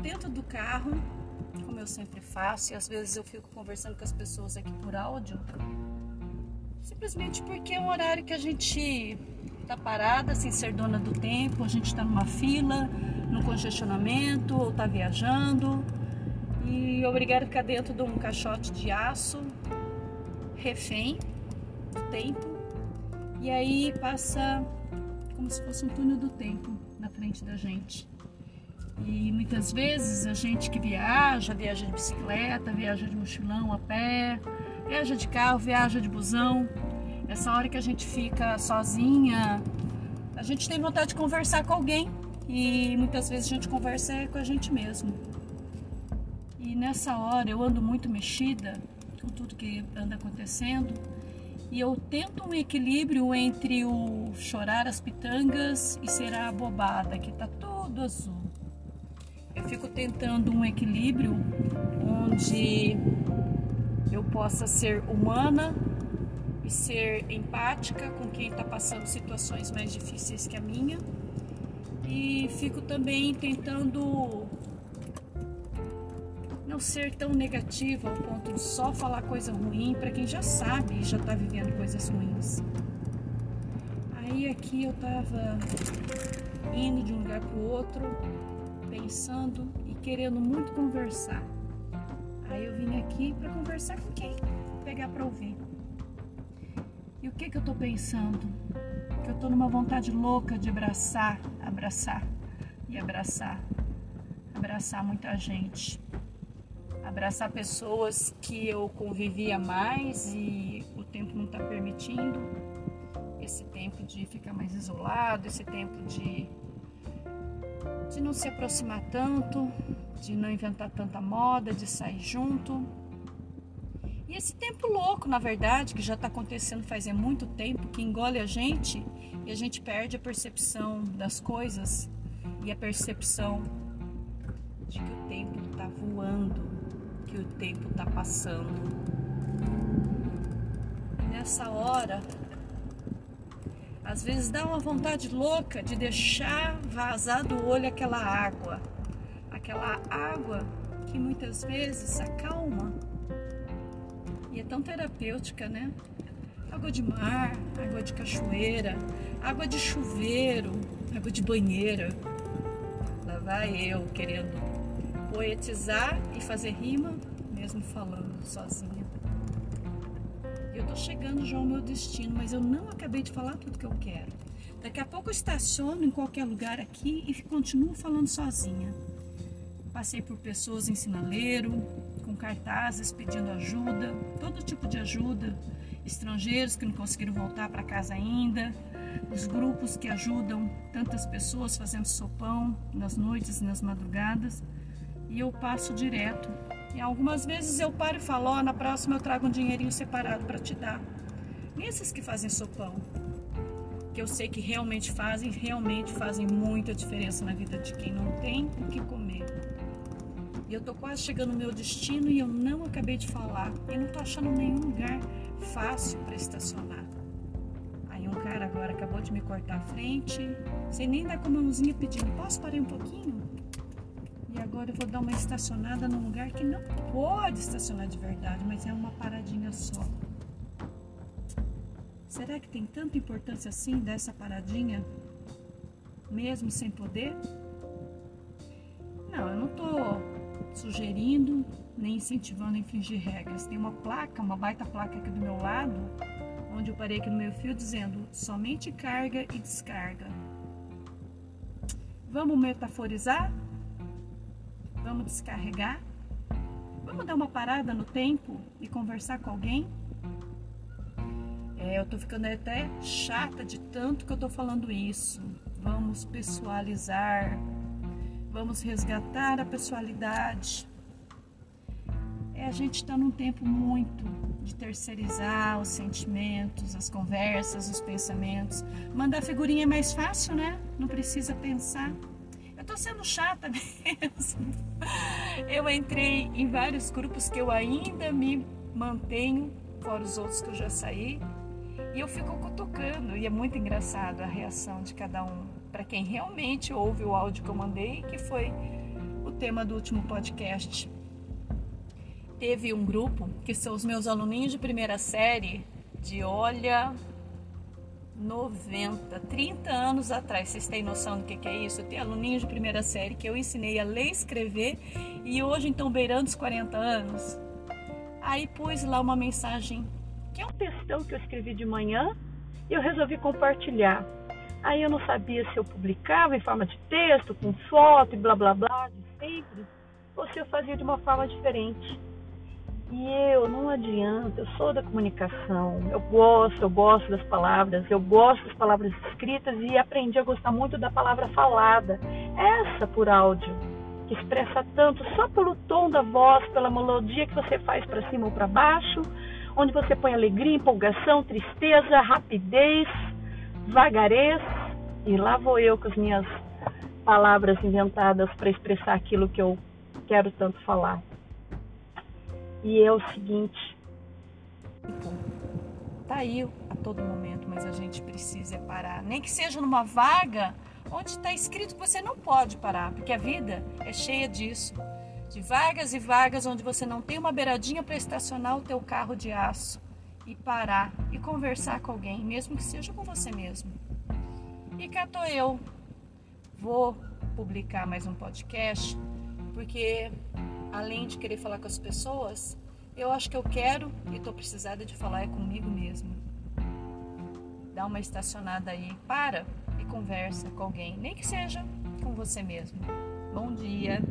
dentro do carro, como eu sempre faço, e às vezes eu fico conversando com as pessoas aqui por áudio, simplesmente porque é um horário que a gente tá parada sem ser dona do tempo, a gente está numa fila, no congestionamento, ou tá viajando, e obrigado a ficar dentro de um caixote de aço, refém do tempo, e aí passa como se fosse um túnel do tempo na frente da gente. E muitas vezes a gente que viaja, viaja de bicicleta, viaja de mochilão a pé, viaja de carro, viaja de busão. Essa hora que a gente fica sozinha, a gente tem vontade de conversar com alguém e muitas vezes a gente conversa com a gente mesmo. E nessa hora eu ando muito mexida com tudo que anda acontecendo e eu tento um equilíbrio entre o chorar as pitangas e ser a bobada, que tá tudo azul. Eu fico tentando um equilíbrio onde eu possa ser humana e ser empática com quem está passando situações mais difíceis que a minha. E fico também tentando não ser tão negativa ao ponto de só falar coisa ruim para quem já sabe e já está vivendo coisas ruins. Aí aqui eu estava indo de um lugar para o outro, pensando e querendo muito conversar. Aí eu vim aqui para conversar com quem pegar para ouvir. E o que que eu tô pensando? Que eu tô numa vontade louca de abraçar, abraçar e abraçar. Abraçar muita gente. Abraçar pessoas que eu convivia mais e o tempo não está permitindo. Esse tempo de ficar mais isolado, esse tempo de de não se aproximar tanto, de não inventar tanta moda, de sair junto. E esse tempo louco, na verdade, que já está acontecendo faz muito tempo, que engole a gente e a gente perde a percepção das coisas e a percepção de que o tempo está voando, que o tempo está passando. Nessa hora, às vezes dá uma vontade louca de deixar vazar do olho aquela água, aquela água que muitas vezes acalma e é tão terapêutica, né? Água de mar, água de cachoeira, água de chuveiro, água de banheira. Lá vai eu querendo poetizar e fazer rima, mesmo falando sozinha eu tô chegando já ao meu destino, mas eu não acabei de falar tudo que eu quero. Daqui a pouco eu estaciono em qualquer lugar aqui e continuo falando sozinha. Passei por pessoas em sinaleiro, com cartazes pedindo ajuda, todo tipo de ajuda, estrangeiros que não conseguiram voltar para casa ainda, os grupos que ajudam tantas pessoas fazendo sopão nas noites e nas madrugadas, e eu passo direto e algumas vezes eu paro e falo, oh, na próxima eu trago um dinheirinho separado para te dar. E esses que fazem sopão, que eu sei que realmente fazem, realmente fazem muita diferença na vida de quem não tem o que comer. E eu tô quase chegando no meu destino e eu não acabei de falar. E não tô achando nenhum lugar fácil para estacionar. Aí um cara agora acabou de me cortar a frente, sem nem dar com a mãozinha pedindo, posso parar um pouquinho? E agora eu vou dar uma estacionada num lugar que não pode estacionar de verdade, mas é uma paradinha só. Será que tem tanta importância assim dessa paradinha, mesmo sem poder? Não, eu não estou sugerindo nem incentivando a infringir regras. Tem uma placa, uma baita placa aqui do meu lado, onde eu parei aqui no meu fio dizendo somente carga e descarga. Vamos metaforizar? Vamos descarregar? Vamos dar uma parada no tempo e conversar com alguém? É, eu tô ficando até chata de tanto que eu tô falando isso. Vamos pessoalizar. Vamos resgatar a pessoalidade. É, a gente está num tempo muito de terceirizar os sentimentos, as conversas, os pensamentos. Mandar figurinha é mais fácil, né? Não precisa pensar tô sendo chata mesmo. Eu entrei em vários grupos que eu ainda me mantenho, fora os outros que eu já saí, e eu fico cutucando, e é muito engraçado a reação de cada um. Para quem realmente ouve o áudio que eu mandei, que foi o tema do último podcast. Teve um grupo que são os meus aluninhos de primeira série, de olha 90, 30 anos atrás. Vocês têm noção do que, que é isso? Eu tenho aluninhos de primeira série que eu ensinei a ler e escrever e hoje então beirando os 40 anos. Aí pus lá uma mensagem, que é um textão que eu escrevi de manhã e eu resolvi compartilhar. Aí eu não sabia se eu publicava em forma de texto, com foto e blá blá blá, de sempre, ou se eu fazia de uma forma diferente. E eu, não adianta, eu sou da comunicação, eu gosto, eu gosto das palavras, eu gosto das palavras escritas e aprendi a gostar muito da palavra falada, essa por áudio, que expressa tanto só pelo tom da voz, pela melodia que você faz para cima ou para baixo, onde você põe alegria, empolgação, tristeza, rapidez, vagarez, e lá vou eu com as minhas palavras inventadas para expressar aquilo que eu quero tanto falar. E é o seguinte: tá aí a todo momento, mas a gente precisa parar. Nem que seja numa vaga onde está escrito que você não pode parar, porque a vida é cheia disso. De vagas e vagas onde você não tem uma beiradinha para estacionar o teu carro de aço e parar e conversar com alguém, mesmo que seja com você mesmo. E cá tô eu. Vou publicar mais um podcast porque além de querer falar com as pessoas, eu acho que eu quero e estou precisada de falar é comigo mesmo. Dá uma estacionada aí, para e conversa com alguém, nem que seja com você mesmo. Bom dia!